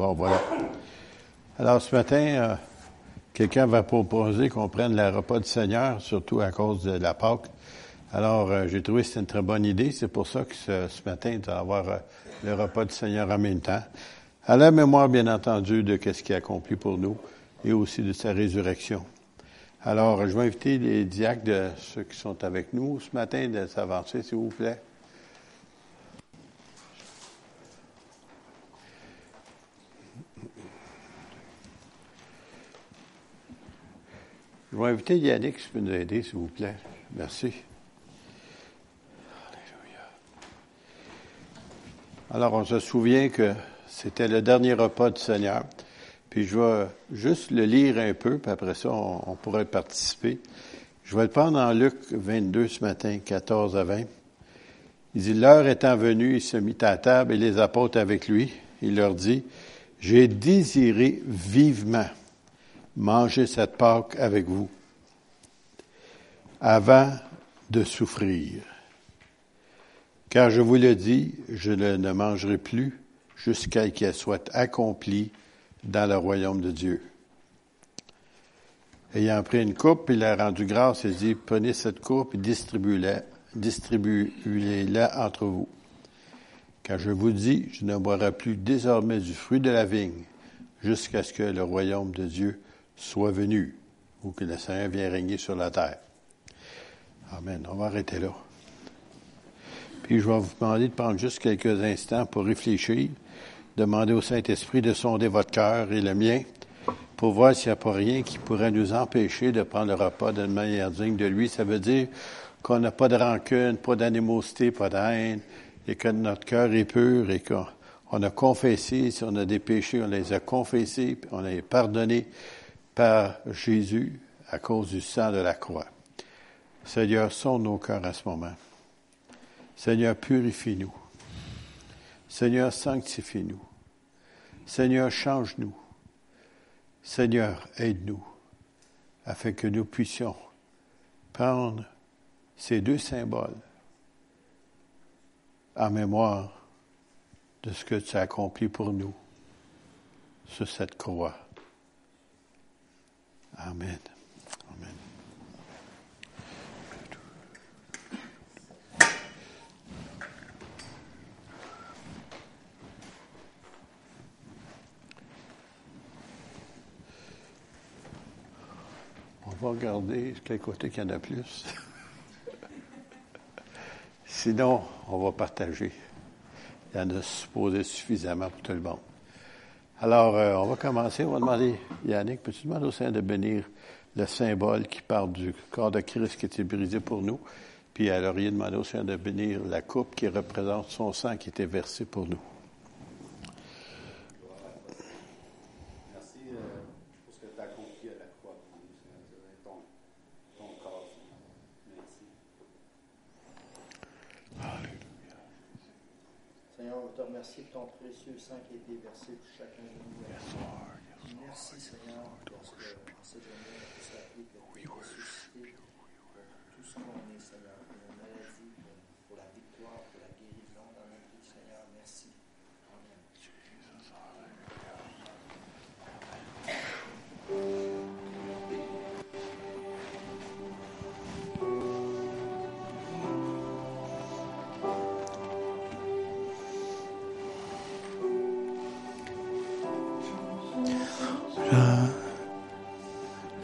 Bon, voilà. Alors, ce matin, euh, quelqu'un va proposer qu'on prenne le repas du Seigneur, surtout à cause de la Pâque. Alors, euh, j'ai trouvé que c'était une très bonne idée. C'est pour ça que ce, matin, tu vas avoir euh, le repas du Seigneur en même temps. À la mémoire, bien entendu, de ce qu'il a accompli pour nous et aussi de sa résurrection. Alors, je vais inviter les diacres de ceux qui sont avec nous ce matin de s'avancer, s'il vous plaît. Je vais inviter Yannick, si tu peux nous aider, s'il vous plaît. Merci. Alléluia. Alors, on se souvient que c'était le dernier repas du Seigneur. Puis je vais juste le lire un peu, puis après ça, on, pourrait participer. Je vais le prendre en Luc 22 ce matin, 14 à 20. Il dit, l'heure étant venue, il se mit à table et les apôtres avec lui. Il leur dit, j'ai désiré vivement manger cette Pâque avec vous avant de souffrir. Car je vous le dis, je ne mangerai plus jusqu'à ce qu'elle soit accomplie dans le royaume de Dieu. Ayant pris une coupe, il a rendu grâce et dit, prenez cette coupe et distribuez-la, distribuez-la entre vous. Car je vous dis, je ne boirai plus désormais du fruit de la vigne jusqu'à ce que le royaume de Dieu soit venu ou que le Seigneur vienne régner sur la terre. Amen. On va arrêter là. Puis je vais vous demander de prendre juste quelques instants pour réfléchir, demander au Saint-Esprit de sonder votre cœur et le mien pour voir s'il n'y a pas rien qui pourrait nous empêcher de prendre le repas d'une manière digne de lui. Ça veut dire qu'on n'a pas de rancune, pas d'animosité, pas de haine, et que notre cœur est pur et qu'on a confessé, si on a des péchés, on les a confessés, on les a pardonnés par Jésus à cause du sang de la croix. Seigneur, sonde nos cœurs à ce moment. Seigneur, purifie-nous. Seigneur, sanctifie-nous. Seigneur, change-nous. Seigneur, aide-nous afin que nous puissions prendre ces deux symboles en mémoire de ce que tu as accompli pour nous sur cette croix. Amen. Amen. On va regarder quel côté qu'il y en a plus. Sinon, on va partager. Il y en a supposé suffisamment pour tout le monde. Alors, euh, on va commencer. On va demander, Yannick, peux-tu demander au Seigneur de bénir le symbole qui parle du corps de Christ qui était brisé pour nous? Puis alors, il a demandé au Seigneur de bénir la coupe qui représente son sang qui était versé pour nous. Merci pour ton précieux sang qui a été versé pour chacun de nous. Merci Seigneur parce que en cette journée, on peut se rappeler que tu es ressuscité. pour tout ce qu'on est, Seigneur,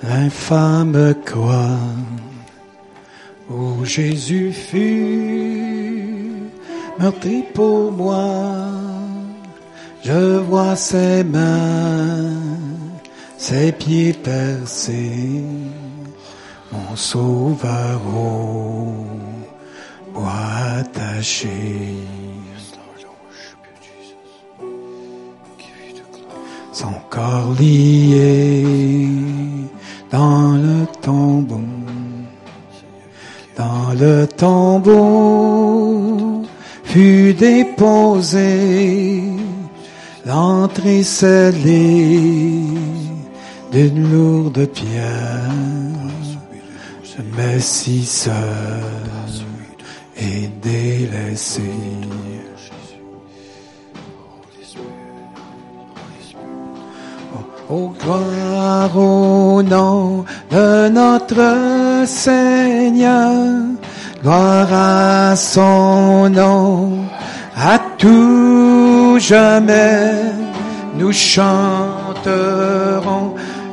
l'infâme croix où Jésus fut meurtri pour moi. Je vois ses mains, ses pieds percés, mon sauveur au attaché. Son corps lié dans le tombeau, dans le tombeau fut déposé l'entrée scellée d'une lourde pierre, le Messie seul et délaissé. Oh, gloire au nom de notre Seigneur, gloire à son nom, à tout jamais, nous chanterons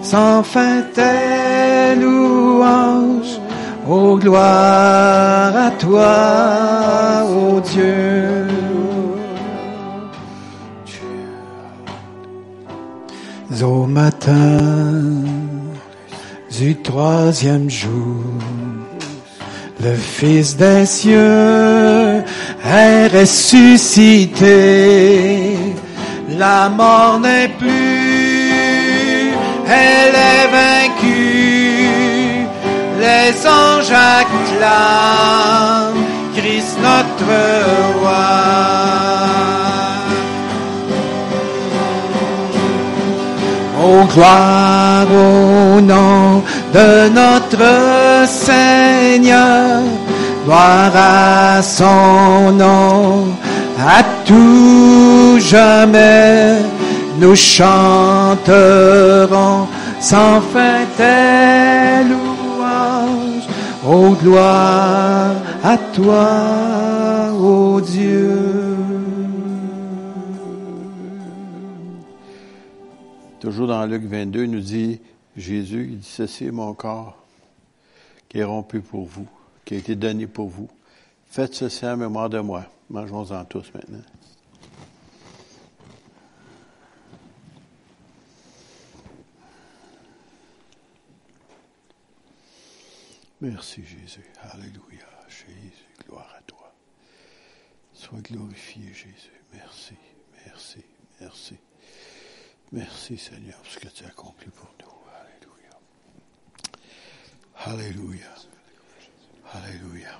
sans fin tes louanges. Oh, gloire à toi, ô Dieu. Au matin du troisième jour, le Fils des cieux est ressuscité. La mort n'est plus, elle est vaincue. Les anges acclament Christ notre roi. Oh, gloire au nom de notre Seigneur, gloire à son nom, à tout jamais, nous chanterons sans fin tes louanges. Oh, gloire à toi, ô Dieu. Toujours dans Luc 22, il nous dit, Jésus, il dit, ceci est mon corps qui est rompu pour vous, qui a été donné pour vous. Faites ceci en mémoire de moi. Mangeons-en tous maintenant. Merci Jésus. Alléluia. Jésus, gloire à toi. Sois glorifié Jésus. Merci, merci, merci. Merci Seigneur pour ce que tu as accompli pour nous. Alléluia. Alléluia. Alléluia.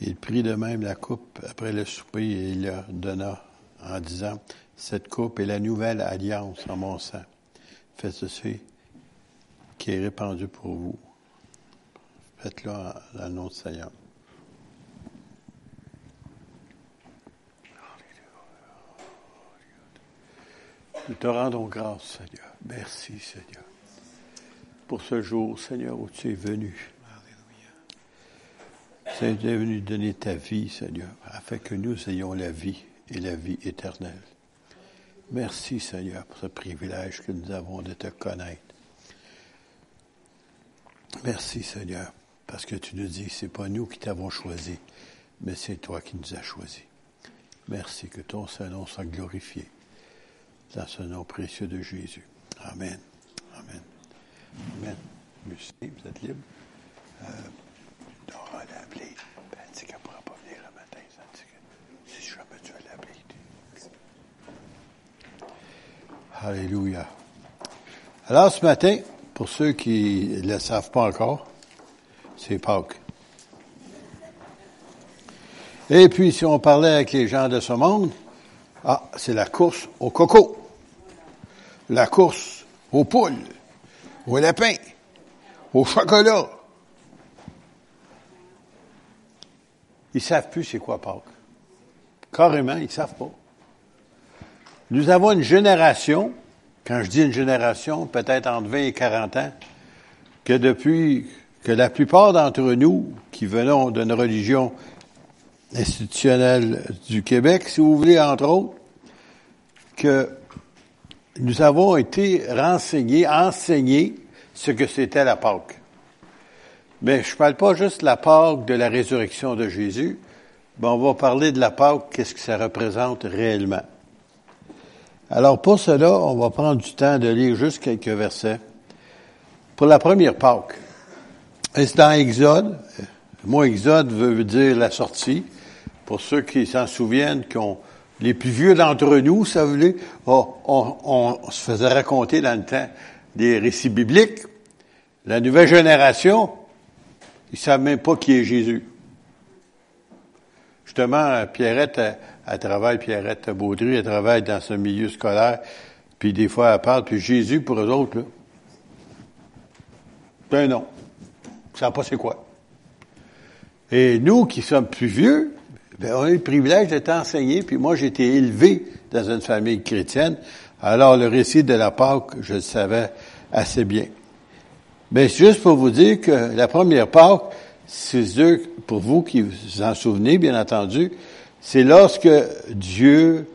Il prit de même la coupe après le souper et il la donna en disant, cette coupe est la nouvelle alliance en mon sang. Faites ceci qui est répandu pour vous. Faites-le en le nom Seigneur. Nous te rendons grâce, Seigneur. Merci, Seigneur, pour ce jour, Seigneur, où tu es venu. Tu es venu donner ta vie, Seigneur, afin que nous ayons la vie et la vie éternelle. Merci, Seigneur, pour ce privilège que nous avons de te connaître. Merci, Seigneur, parce que tu nous dis, c'est pas nous qui t'avons choisi, mais c'est toi qui nous as choisis. Merci que ton Saint-Nom soit glorifié dans ce nom précieux de Jésus. Amen. Amen. Amen. Lucie, vous êtes libre? Euh, Dora l'a appelé. Elle dit qu'elle ne pourra pas venir le matin. Si jamais tu l'appeler. Alléluia. Alors, ce matin, pour ceux qui ne le savent pas encore, c'est Pâques. Et puis, si on parlait avec les gens de ce monde, ah, c'est la course au coco la course aux poules, aux lapins, au chocolat. Ils savent plus c'est quoi Pâques. Carrément, ils savent pas. Nous avons une génération, quand je dis une génération, peut-être entre 20 et 40 ans, que depuis que la plupart d'entre nous, qui venons d'une religion institutionnelle du Québec, si vous voulez, entre autres, que nous avons été renseignés, enseignés ce que c'était la Pâque. Mais je ne parle pas juste de la Pâque de la résurrection de Jésus, mais on va parler de la Pâque, qu'est-ce que ça représente réellement. Alors pour cela, on va prendre du temps de lire juste quelques versets. Pour la première Pâque, c'est dans Exode? Moi, Exode veut dire la sortie. Pour ceux qui s'en souviennent, qui ont les plus vieux d'entre nous, ça voulait, oh, on, se faisait raconter dans le temps des récits bibliques. La nouvelle génération, ils savent même pas qui est Jésus. Justement, Pierrette, elle, travaille, Pierrette Baudry, elle travaille dans ce milieu scolaire, puis des fois elle parle, puis Jésus pour eux autres, là, un nom. Ils savent pas c'est quoi. Et nous qui sommes plus vieux, ben, on a le privilège d'être enseigné, puis moi j'ai été élevé dans une famille chrétienne. Alors, le récit de la Pâque, je le savais assez bien. Mais juste pour vous dire que la première Pâque, c'est sûr, pour vous qui vous en souvenez, bien entendu, c'est lorsque Dieu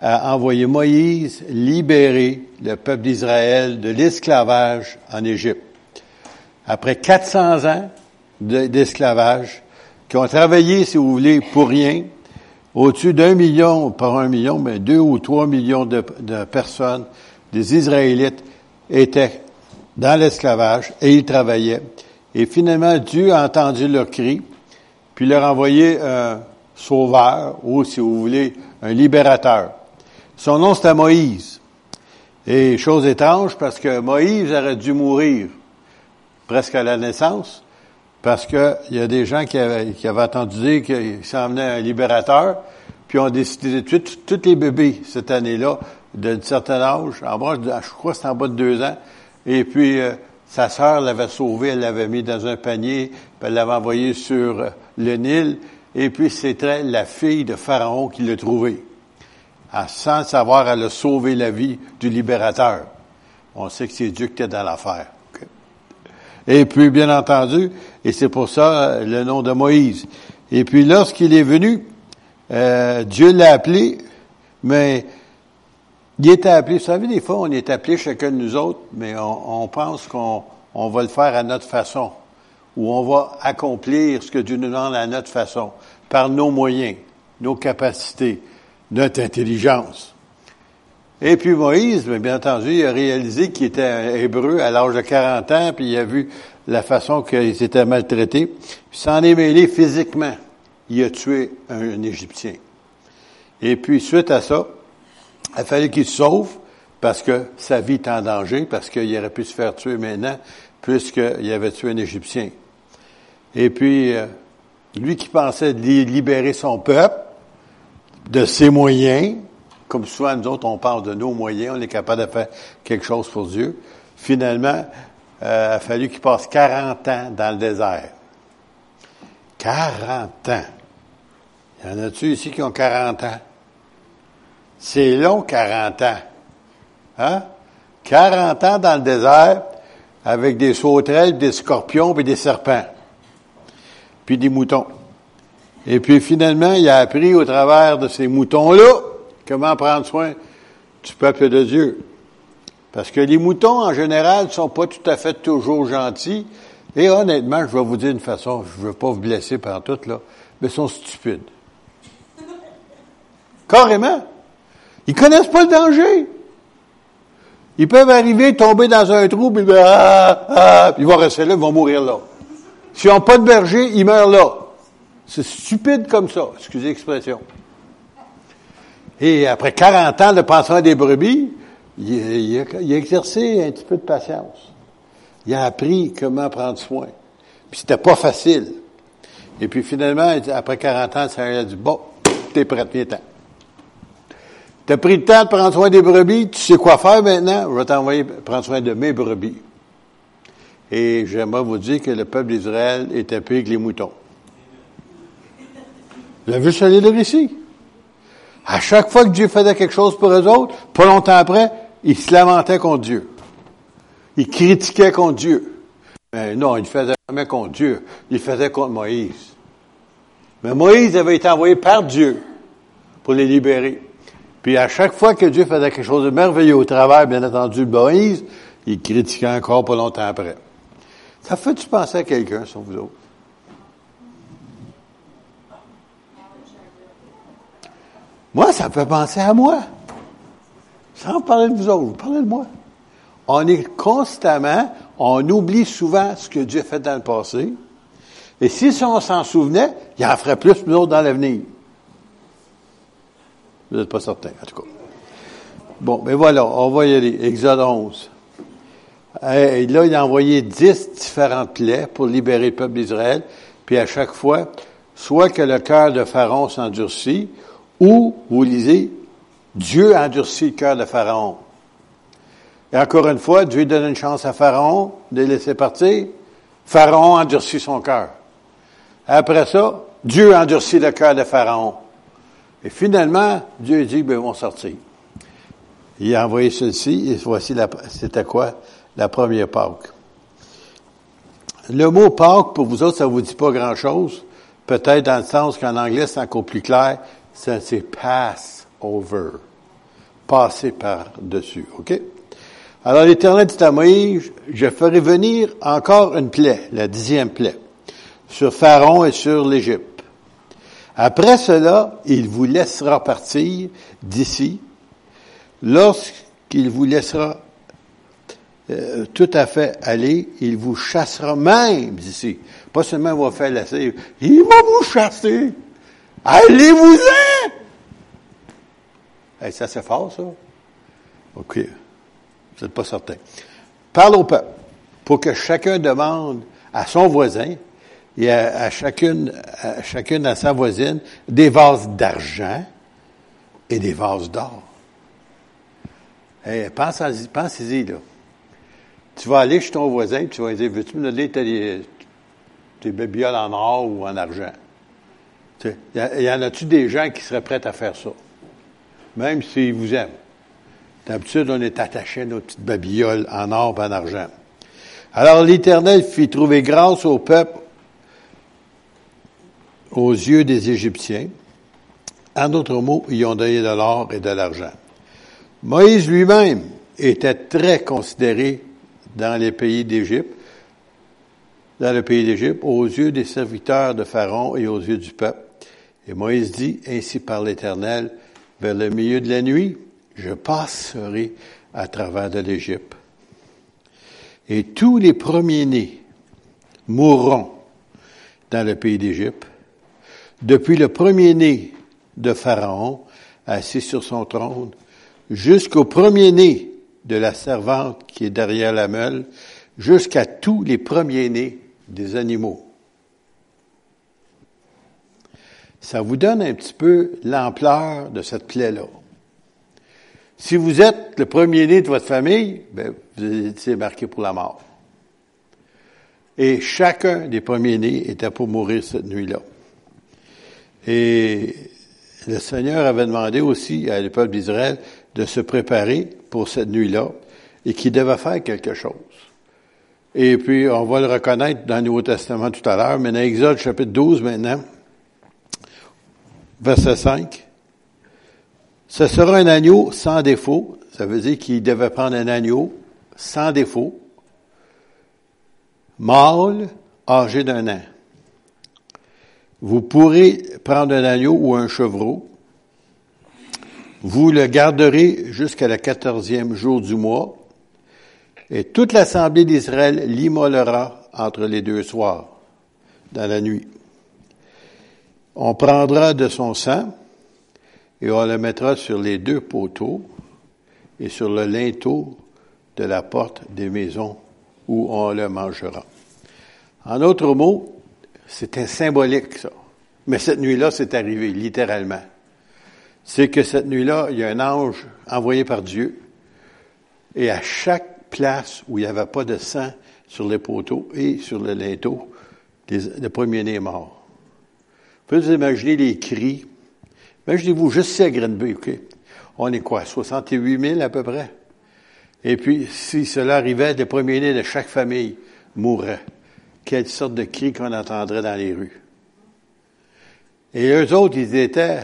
a envoyé Moïse libérer le peuple d'Israël de l'esclavage en Égypte. Après 400 ans d'esclavage, qui ont travaillé, si vous voulez, pour rien, au-dessus d'un million, pas un million, mais deux ou trois millions de, de personnes, des Israélites, étaient dans l'esclavage et ils travaillaient. Et finalement, Dieu a entendu leur cri, puis leur a envoyé un sauveur, ou si vous voulez, un libérateur. Son nom, c'était Moïse. Et chose étrange, parce que Moïse aurait dû mourir presque à la naissance, parce qu'il y a des gens qui avaient, qui avaient entendu dire qu'il s'en venait un libérateur, puis ont décidé de tuer tous les bébés cette année-là, d'un certain âge, en bas, je crois que c'était en bas de deux ans, et puis euh, sa sœur l'avait sauvé, elle l'avait mis dans un panier, puis elle l'avait envoyé sur euh, le Nil, et puis c'était la fille de Pharaon qui l'a trouvé. sans savoir, elle a sauvé la vie du libérateur. On sait que c'est Dieu qui était dans l'affaire. Et puis, bien entendu, et c'est pour ça euh, le nom de Moïse. Et puis, lorsqu'il est venu, euh, Dieu l'a appelé, mais il était appelé, vous savez, des fois, on est appelé chacun de nous autres, mais on, pense qu'on on va le faire à notre façon, ou on va accomplir ce que Dieu nous demande à notre façon, par nos moyens, nos capacités, notre intelligence. Et puis Moïse, bien entendu, il a réalisé qu'il était hébreu à l'âge de 40 ans, puis il a vu la façon qu'il s'était maltraité. Puis s'en est mêlé physiquement. Il a tué un, Égyptien. Et puis, suite à ça, il fallu qu'il se sauve parce que sa vie est en danger, parce qu'il aurait pu se faire tuer maintenant, puisqu'il avait tué un Égyptien. Et puis, euh, lui qui pensait libérer son peuple de ses moyens, comme souvent nous autres, on parle de nos moyens, on est capable de faire quelque chose pour Dieu. Finalement, euh, il a fallu qu'il passe 40 ans dans le désert. 40 ans. Y en a-tu ici qui ont 40 ans? C'est long, 40 ans. Hein? 40 ans dans le désert avec des sauterelles, des scorpions et des serpents. Puis des moutons. Et puis finalement, il a appris au travers de ces moutons-là Comment prendre soin du peuple de Dieu? Parce que les moutons, en général, ne sont pas tout à fait toujours gentils. Et honnêtement, je vais vous dire une façon, je ne veux pas vous blesser par tout, là, mais ils sont stupides. Carrément. Ils connaissent pas le danger. Ils peuvent arriver, tomber dans un trou, puis, ah, ah, ils vont rester là, ils vont mourir là. S'ils n'ont pas de berger, ils meurent là. C'est stupide comme ça, excusez l'expression. Et après 40 ans de penser des brebis, il, a, exercé un petit peu de patience. Il a appris comment prendre soin. Puis c'était pas facile. Et puis finalement, après 40 ans, ça a dit, bon, t'es prêt, viens temps. T'as pris le temps de prendre soin des brebis, tu sais quoi faire maintenant? Je vais t'envoyer prendre soin de mes brebis. Et j'aimerais vous dire que le peuple d'Israël était pire que les moutons. Vous avez vu ce livre ici? À chaque fois que Dieu faisait quelque chose pour eux autres, pas longtemps après, ils se lamentaient contre Dieu. Ils critiquaient contre Dieu. Mais non, ils ne faisaient jamais contre Dieu. Ils faisaient contre Moïse. Mais Moïse avait été envoyé par Dieu pour les libérer. Puis à chaque fois que Dieu faisait quelque chose de merveilleux au travers, bien entendu, de Moïse, il critiquait encore pas longtemps après. Ça fait-tu penser à quelqu'un, sur vous autres? Moi, ça me fait penser à moi. Sans parler de vous autres, vous parlez de moi. On est constamment, on oublie souvent ce que Dieu a fait dans le passé. Et si on s'en souvenait, il en ferait plus nous autres dans l'avenir. Vous n'êtes pas certain, en tout cas. Bon, mais voilà, on va y aller. Exode 11. Et là, il a envoyé dix différentes plaies pour libérer le peuple d'Israël. Puis à chaque fois, soit que le cœur de Pharaon s'endurcit, ou, vous lisez, Dieu a endurci le cœur de Pharaon. Et encore une fois, Dieu donne une chance à Pharaon de laisser partir. Pharaon endurcit son cœur. Après ça, Dieu a endurci le cœur de Pharaon. Et finalement, Dieu dit, ben, ils vont sortir. Il a envoyé ceci, et voici la, c'était quoi? La première Pâque. Le mot Pâque, pour vous autres, ça vous dit pas grand chose. Peut-être dans le sens qu'en anglais, c'est encore plus clair. Ça, c'est pass over. Passer par-dessus. OK? Alors l'Éternel dit à Moïse, je ferai venir encore une plaie, la dixième plaie, sur Pharaon et sur l'Égypte. Après cela, il vous laissera partir d'ici. Lorsqu'il vous laissera euh, tout à fait aller, il vous chassera même d'ici. Pas seulement il va faire laisser, il va vous chasser. Allez-vous-en! ça c'est fort, ça. OK. Vous n'êtes pas certain. Parle au peuple pour que chacun demande à son voisin et à, chacune, à chacune à sa voisine des vases d'argent et des vases d'or. Hey, pensez-y, pensez-y, là. Tu vas aller chez ton voisin tu vas lui dire, veux-tu me donner tes, tes babioles en or ou en argent? Il y, en a-tu des gens qui seraient prêts à faire ça? Même s'ils vous aiment. D'habitude, on est attaché à nos petites babioles en or et en argent. Alors l'Éternel fit trouver grâce au peuple aux yeux des Égyptiens. En d'autres mots, ils ont donné de l'or et de l'argent. Moïse lui-même était très considéré dans les pays d'Égypte, dans le pays d'Égypte, aux yeux des serviteurs de Pharaon et aux yeux du peuple. Et Moïse dit, ainsi par l'Éternel, vers le milieu de la nuit, je passerai à travers de l'Égypte. Et tous les premiers-nés mourront dans le pays d'Égypte, depuis le premier-né de Pharaon, assis sur son trône, jusqu'au premier-né de la servante qui est derrière la meule, jusqu'à tous les premiers-nés des animaux. Ça vous donne un petit peu l'ampleur de cette plaie-là. Si vous êtes le premier-né de votre famille, ben, vous êtes marqué pour la mort. Et chacun des premiers-nés était pour mourir cette nuit-là. Et le Seigneur avait demandé aussi à peuple d'Israël de se préparer pour cette nuit-là et qu'il devait faire quelque chose. Et puis, on va le reconnaître dans le Nouveau Testament tout à l'heure, mais dans Exode chapitre 12 maintenant, verset 5, ce sera un agneau sans défaut. Ça veut dire qu'il devait prendre un agneau sans défaut, mâle, âgé d'un an. Vous pourrez prendre un agneau ou un chevreau. Vous le garderez jusqu'à la quatorzième jour du mois. Et toute l'assemblée d'Israël l'immolera entre les deux soirs, dans la nuit. On prendra de son sang et on le mettra sur les deux poteaux et sur le linteau de la porte des maisons où on le mangera. En d'autres mots, c'était symbolique, ça. Mais cette nuit-là, c'est arrivé, littéralement. C'est que cette nuit-là, il y a un ange envoyé par Dieu, et à chaque place où il n'y avait pas de sang sur les poteaux et sur le linteau, le premier-né est mort. Vous pouvez imaginer les cris, Imaginez-vous, je sais à Green OK? On est quoi, 68 000 à peu près? Et puis, si cela arrivait, les premiers-nés de chaque famille mourraient. Quelle sorte de cri qu'on entendrait dans les rues. Et eux autres, ils étaient,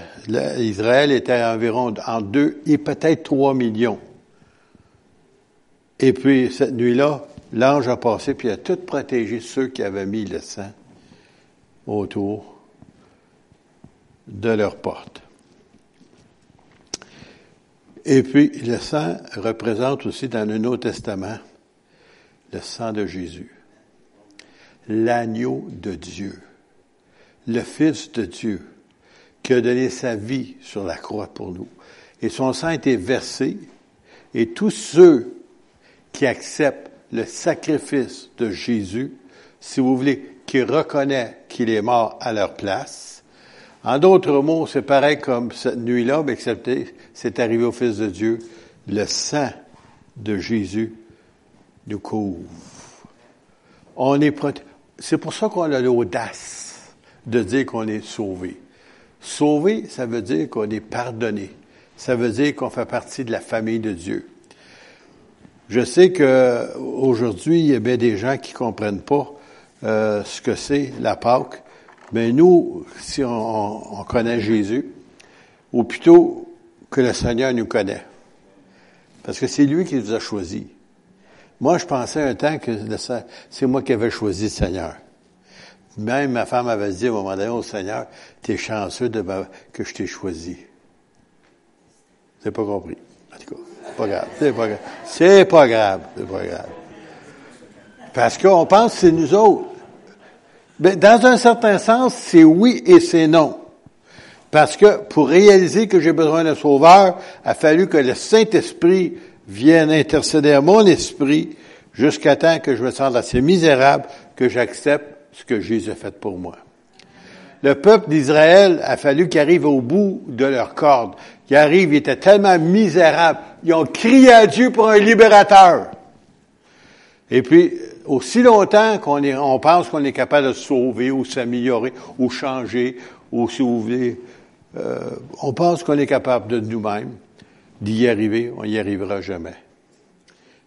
Israël était environ en deux et peut-être trois millions. Et puis, cette nuit-là, l'ange a passé, puis a tout protégé ceux qui avaient mis le sang autour de leur porte. Et puis, le sang représente aussi dans le Nouveau Testament le sang de Jésus, l'agneau de Dieu, le Fils de Dieu, qui a donné sa vie sur la croix pour nous. Et son sang a été versé, et tous ceux qui acceptent le sacrifice de Jésus, si vous voulez, qui reconnaissent qu'il est mort à leur place, en d'autres mots, c'est pareil comme cette nuit-là, mais excepté, c'est arrivé au Fils de Dieu. Le sang de Jésus nous couvre. On est C'est pour ça qu'on a l'audace de dire qu'on est sauvé. Sauvé, ça veut dire qu'on est pardonné. ça veut dire qu'on fait partie de la famille de Dieu. Je sais que aujourd'hui, il y a bien des gens qui comprennent pas euh, ce que c'est la Pâque, mais nous, si on, on, connaît Jésus, ou plutôt que le Seigneur nous connaît, parce que c'est lui qui nous a choisis. Moi, je pensais un temps que c'est moi qui avais choisi le Seigneur. Même ma femme avait dit à un moment donné au Seigneur, t'es chanceux de que je t'ai choisi. C'est pas compris. En tout cas, c'est pas grave. C'est pas grave. C'est pas grave. C'est pas grave. Parce qu'on pense que c'est nous autres. Mais dans un certain sens, c'est oui et c'est non. Parce que pour réaliser que j'ai besoin d'un sauveur, il a fallu que le Saint-Esprit vienne intercéder à mon esprit jusqu'à temps que je me sente assez misérable que j'accepte ce que Jésus a fait pour moi. Le peuple d'Israël a fallu qu'il arrive au bout de leur corde. Ils arrivent, ils étaient tellement misérables. Ils ont crié à Dieu pour un libérateur. Et puis, aussi longtemps qu'on on pense qu'on est capable de se sauver ou s'améliorer ou changer ou si vous voulez, euh, on pense qu'on est capable de nous-mêmes d'y arriver, on n'y arrivera jamais.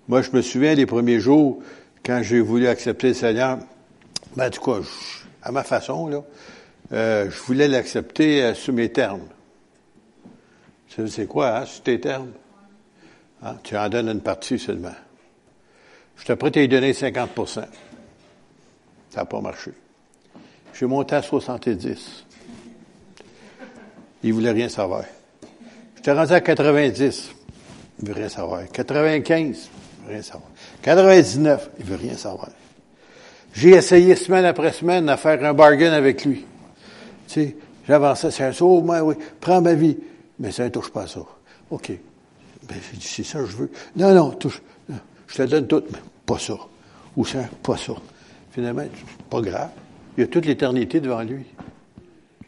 Moi, je me souviens des premiers jours quand j'ai voulu accepter le Seigneur. Ben, en tout cas, à ma façon, là, euh, je voulais l'accepter euh, sous mes termes. C'est quoi, hein, sous tes termes? Hein? Tu en donnes une partie seulement. Je suis prêt à y donner 50% Ça n'a pas marché. J'ai monté à 70. Il voulait rien savoir. J'étais rendu à 90. Il veut rien savoir. 95. Il veut rien savoir. 99. Il veut rien savoir. J'ai essayé semaine après semaine à faire un bargain avec lui. Tu sais, j'avançais, c'est un saut, moi, oui, prends ma vie. Mais ça ne touche pas à ça. OK. Ben, j'ai dit, c'est ça que je veux. Non, non, touche. Je te donne tout, mais pas ça. Ou ça, pas ça. Finalement, pas grave. Il a toute l'éternité devant lui.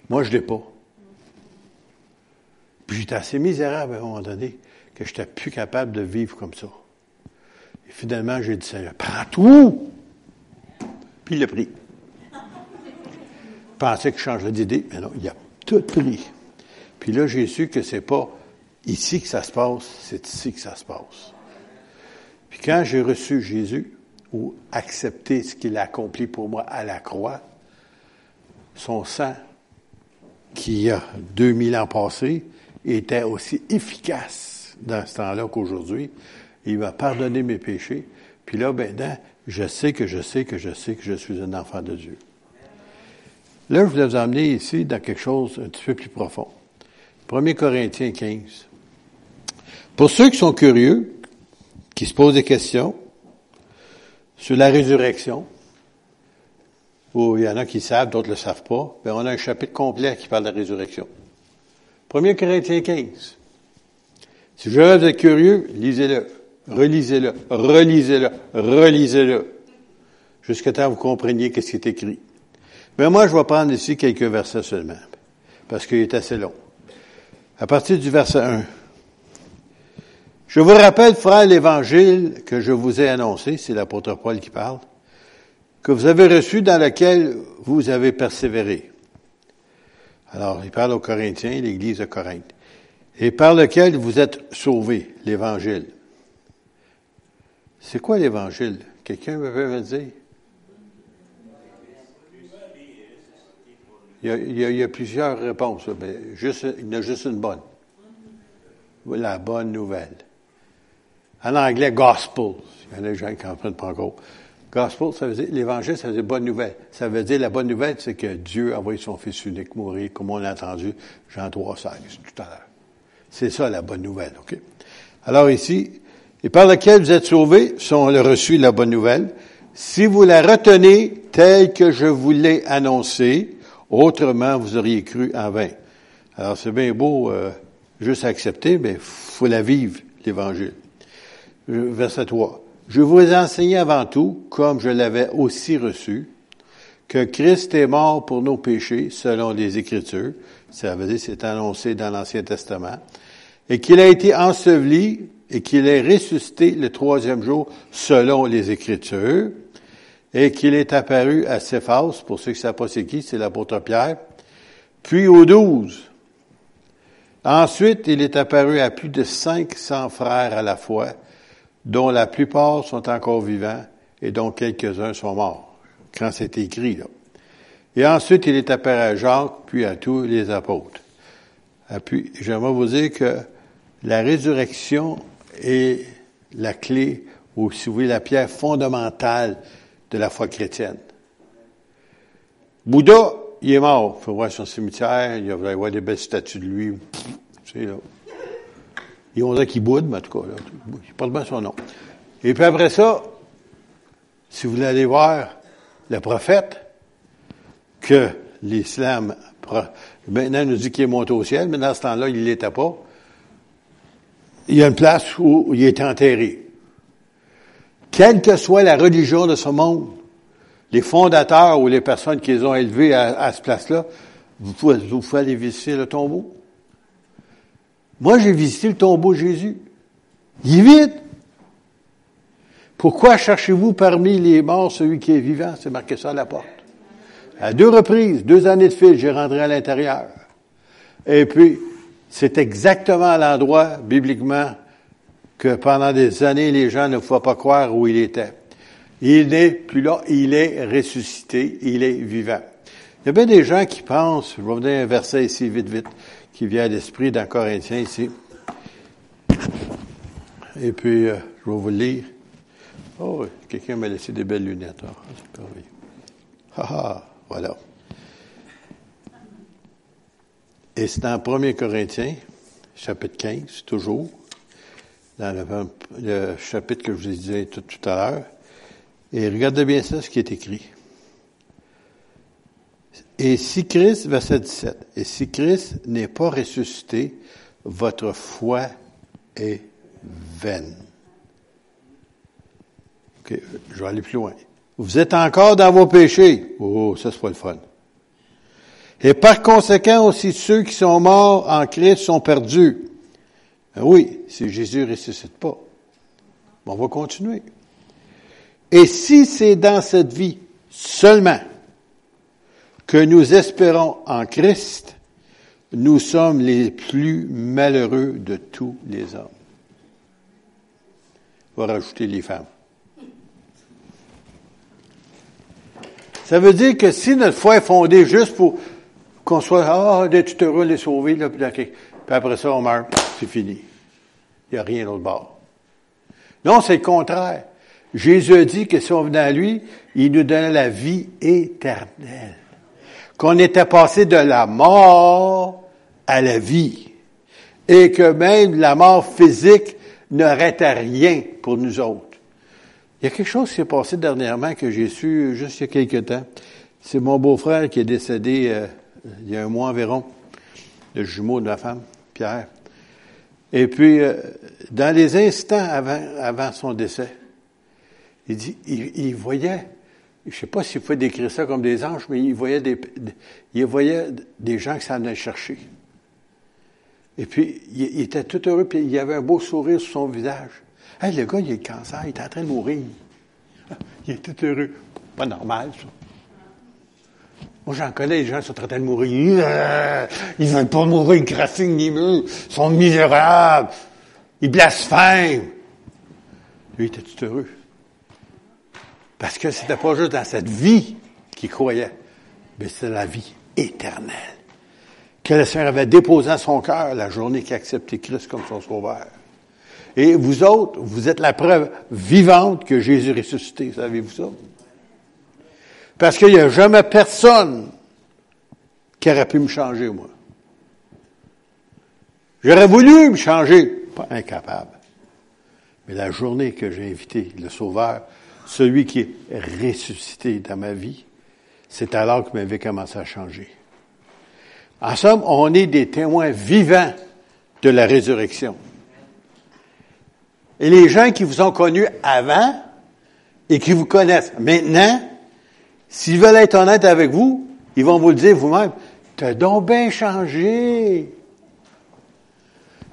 Moi, je l'ai pas. Puis j'étais assez misérable à un moment donné que je n'étais plus capable de vivre comme ça. Et finalement, j'ai dit, Seigneur, prends tout! Puis il l'a pris. Je pensais que je changerais d'idée, mais non, il a tout pris. Puis là, j'ai su que c'est pas ici que ça se passe, c'est ici que ça se passe. Puis quand j'ai reçu Jésus, ou accepté ce qu'il a accompli pour moi à la croix, son sang, qui a 2000 ans passés, était aussi efficace dans ce temps-là qu'aujourd'hui. Il m'a pardonné mes péchés. Puis là, ben, je sais que je sais que je sais que je suis un enfant de Dieu. Là, je voulais vous emmener ici dans quelque chose un petit peu plus profond. 1 Corinthiens 15. Pour ceux qui sont curieux, qui se posent des questions sur la résurrection, il y en a qui savent, d'autres ne le savent pas, ben on a un chapitre complet qui parle de la résurrection. 1 Corinthiens 15. Si vous êtes curieux, lisez-le, relisez-le, relisez-le, relisez-le, jusqu'à temps que vous compreniez ce qui est écrit. Mais moi, je vais prendre ici quelques versets seulement, parce qu'il est assez long. À partir du verset 1. Je vous rappelle, frère, l'évangile que je vous ai annoncé, c'est l'apôtre Paul qui parle, que vous avez reçu dans lequel vous avez persévéré alors, il parle aux Corinthiens, l'Église de Corinthe, et par lequel vous êtes sauvés, l'Évangile. C'est quoi l'Évangile? Quelqu'un peut me dire? Il y, a, plusieurs réponses, mais il y en a juste une bonne. La bonne nouvelle. En anglais, gospel. Il y en a des gens qui ne comprennent pas encore. Gospel, ça veut dire, l'évangile, ça veut dire bonne nouvelle. Ça veut dire, la bonne nouvelle, c'est que Dieu a envoyé son Fils unique mourir, comme on l'a entendu, Jean 3, 16, tout à l'heure. C'est ça, la bonne nouvelle, OK? Alors ici, et par lequel vous êtes sauvés, sont le reçu la bonne nouvelle, si vous la retenez telle que je vous l'ai annoncée, autrement vous auriez cru en vain. Alors c'est bien beau euh, juste accepter, mais faut la vivre, l'évangile. Verset 3. Je vous ai enseigné avant tout, comme je l'avais aussi reçu, que Christ est mort pour nos péchés selon les Écritures. Ça veut dire c'est annoncé dans l'Ancien Testament. Et qu'il a été enseveli et qu'il est ressuscité le troisième jour selon les Écritures. Et qu'il est apparu à Céphas, pour ceux qui ne savent pas c'est qui, c'est l'apôtre Pierre. Puis aux douze. Ensuite, il est apparu à plus de 500 frères à la fois, dont la plupart sont encore vivants et dont quelques-uns sont morts, quand c'est écrit là. Et ensuite, il est apparu à Jacques, puis à tous les apôtres. Et puis, j'aimerais vous dire que la résurrection est la clé, ou si vous voulez, la pierre fondamentale de la foi chrétienne. Bouddha, il est mort. Il faut voir son cimetière, il va y avoir des belles statues de lui. Sais, là. Ils vont dire qu'il boude, mais en tout cas, là, porte bien son nom. Et puis après ça, si vous voulez aller voir le prophète, que l'islam maintenant nous dit qu'il est monté au ciel, mais dans ce temps-là, il l'était pas. Il y a une place où il est enterré. Quelle que soit la religion de ce monde, les fondateurs ou les personnes qui les ont élevés à, à ce place-là, vous pouvez, vous pouvez aller visiter le tombeau. Moi, j'ai visité le tombeau de Jésus. Il est vide. Pourquoi cherchez-vous parmi les morts celui qui est vivant? C'est marqué ça à la porte. À deux reprises, deux années de fil, j'ai rentré à l'intérieur. Et puis, c'est exactement l'endroit, bibliquement, que pendant des années, les gens ne pouvaient pas croire où il était. Il n'est plus là, il est ressuscité, il est vivant. Il y a bien des gens qui pensent, je vais vous donner un verset ici, vite, vite, qui vient à l'esprit dans Corinthiens ici. Et puis, euh, je vais vous le lire. Oh, quelqu'un m'a laissé des belles lunettes. Oh. Ah, ah, voilà. Et c'est dans 1 Corinthiens, chapitre 15, toujours, dans le, chapitre que je vous disais tout, tout à l'heure. Et regardez bien ça, ce qui est écrit. Et si Christ, verset 17, et si Christ n'est pas ressuscité, votre foi est vaine. OK, je vais aller plus loin. Vous êtes encore dans vos péchés. Oh, ça c'est pas le fun. Et par conséquent aussi ceux qui sont morts en Christ sont perdus. Ben oui, si Jésus ressuscite pas. on va continuer. Et si c'est dans cette vie seulement que nous espérons en Christ, nous sommes les plus malheureux de tous les hommes. On va rajouter les femmes. Ça veut dire que si notre foi est fondée juste pour qu'on soit, ah, d'être heureux, les sauver, là, puis après ça, on meurt, c'est fini. Il n'y a rien d'autre bord. Non, c'est le contraire. Jésus a dit que si on venait à lui, il nous donnait la vie éternelle. Qu'on était passé de la mort à la vie. Et que même la mort physique n'aurait rien pour nous autres. Il y a quelque chose qui s'est passé dernièrement que j'ai su juste il y a quelque temps. C'est mon beau-frère qui est décédé euh, il y a un mois environ, le jumeau de ma femme, Pierre. Et puis, euh, dans les instants avant, avant son décès, il dit, il, voyait, je sais pas s'il faut décrire ça comme des anges, mais il voyait des, il voyait des gens qui s'en allaient chercher. Et puis, il, était tout heureux, puis il avait un beau sourire sur son visage. Hey, le gars, il a le cancer, il est en train de mourir. Il est tout heureux. Pas normal, ça. Moi, j'en connais, les gens sont en train de mourir. Ils veulent pas mourir, ils ni ils sont misérables. Ils blasphèment. Lui, il était tout heureux. Parce que c'était pas juste dans cette vie qu'il croyait, mais c'était la vie éternelle que le Seigneur avait déposé à son cœur la journée qu'il a accepté Christ comme son sauveur. Et vous autres, vous êtes la preuve vivante que Jésus ressuscité. Savez-vous ça? Parce qu'il n'y a jamais personne qui aurait pu me changer, moi. J'aurais voulu me changer, pas incapable. Mais la journée que j'ai invité le Sauveur celui qui est ressuscité dans ma vie, c'est alors que ma vie commence à changer. En somme, on est des témoins vivants de la résurrection. Et les gens qui vous ont connus avant et qui vous connaissent maintenant, s'ils veulent être honnêtes avec vous, ils vont vous dire vous-même. T'as donc bien changé.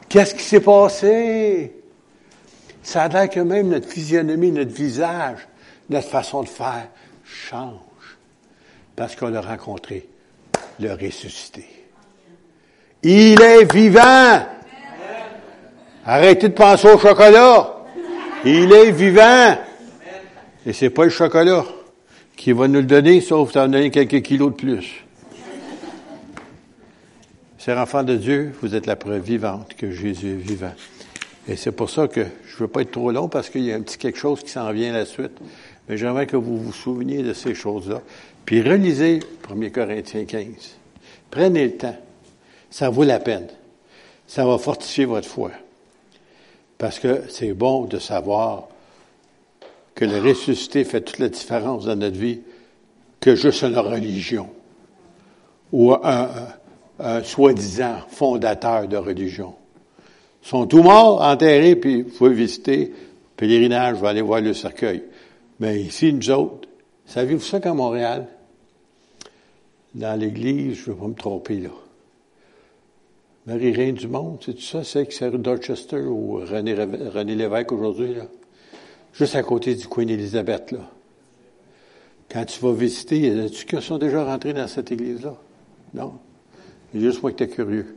Qu'est-ce qui s'est passé? Ça a l'air que même notre physionomie, notre visage, notre façon de faire change. Parce qu'on a rencontré le ressuscité. Il est vivant. Arrêtez de penser au chocolat. Il est vivant. Et c'est pas le chocolat qui va nous le donner, sauf t'en donner quelques kilos de plus. Chers enfants de Dieu, vous êtes la preuve vivante que Jésus est vivant. Et c'est pour ça que je ne veux pas être trop long parce qu'il y a un petit quelque chose qui s'en vient la suite. Mais j'aimerais que vous vous souveniez de ces choses-là. Puis relisez 1 Corinthiens 15. Prenez le temps. Ça vaut la peine. Ça va fortifier votre foi. Parce que c'est bon de savoir que le ressuscité fait toute la différence dans notre vie que juste une religion ou un soi-disant fondateur de religion. Sont tous morts, enterrés, puis vous pouvez visiter, pèlerinage, vous allez voir le cercueil. Mais ici, nous autres, savez-vous ça qu'à Montréal? Dans l'église, je ne vais pas me tromper là. Marie-Reine du Monde, c'est tout ça, c'est que c'est Dorchester ou René, Lévesque aujourd'hui, là? Juste à côté du Queen Elizabeth, là. Quand tu vas visiter, y a-tu qui sont déjà rentrés dans cette église-là? Non? Juste moi que t'es curieux.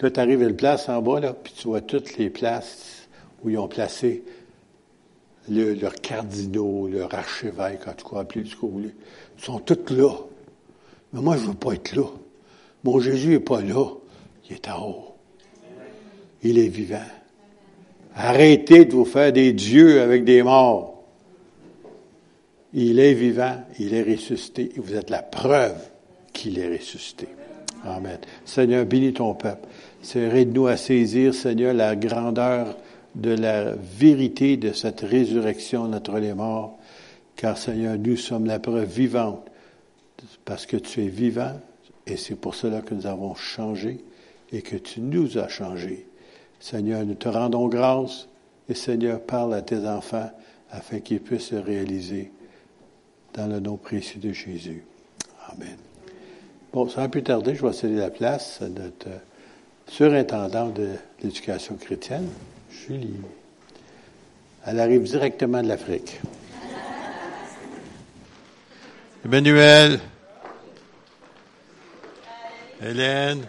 Là, tu arrives à une place en bas, là, puis tu vois toutes les places où ils ont placé le, leurs cardinaux, leur archevêque, en tout cas, appelez ce que vous voulez. Ils sont tous là. Mais moi, je veux pas être là. Mon Jésus est pas là. Il est en haut. Il est vivant. Arrêtez de vous faire des dieux avec des morts. Il est vivant, il est ressuscité, et vous êtes la preuve qu'il est ressuscité. Amen. Seigneur, bénis ton peuple. Seigneur, aide-nous à saisir, Seigneur, la grandeur de la vérité de cette résurrection notre les morts, car Seigneur, nous sommes la preuve vivante, parce que tu es vivant, et c'est pour cela que nous avons changé, et que tu nous as changé. Seigneur, nous te rendons grâce, et Seigneur, parle à tes enfants afin qu'ils puissent se réaliser dans le nom précieux de Jésus. Amen. Bon, sans plus tarder, je vais céder la place à notre surintendant de l'éducation chrétienne, Julie. Elle arrive directement de l'Afrique. Emmanuel. Hélène.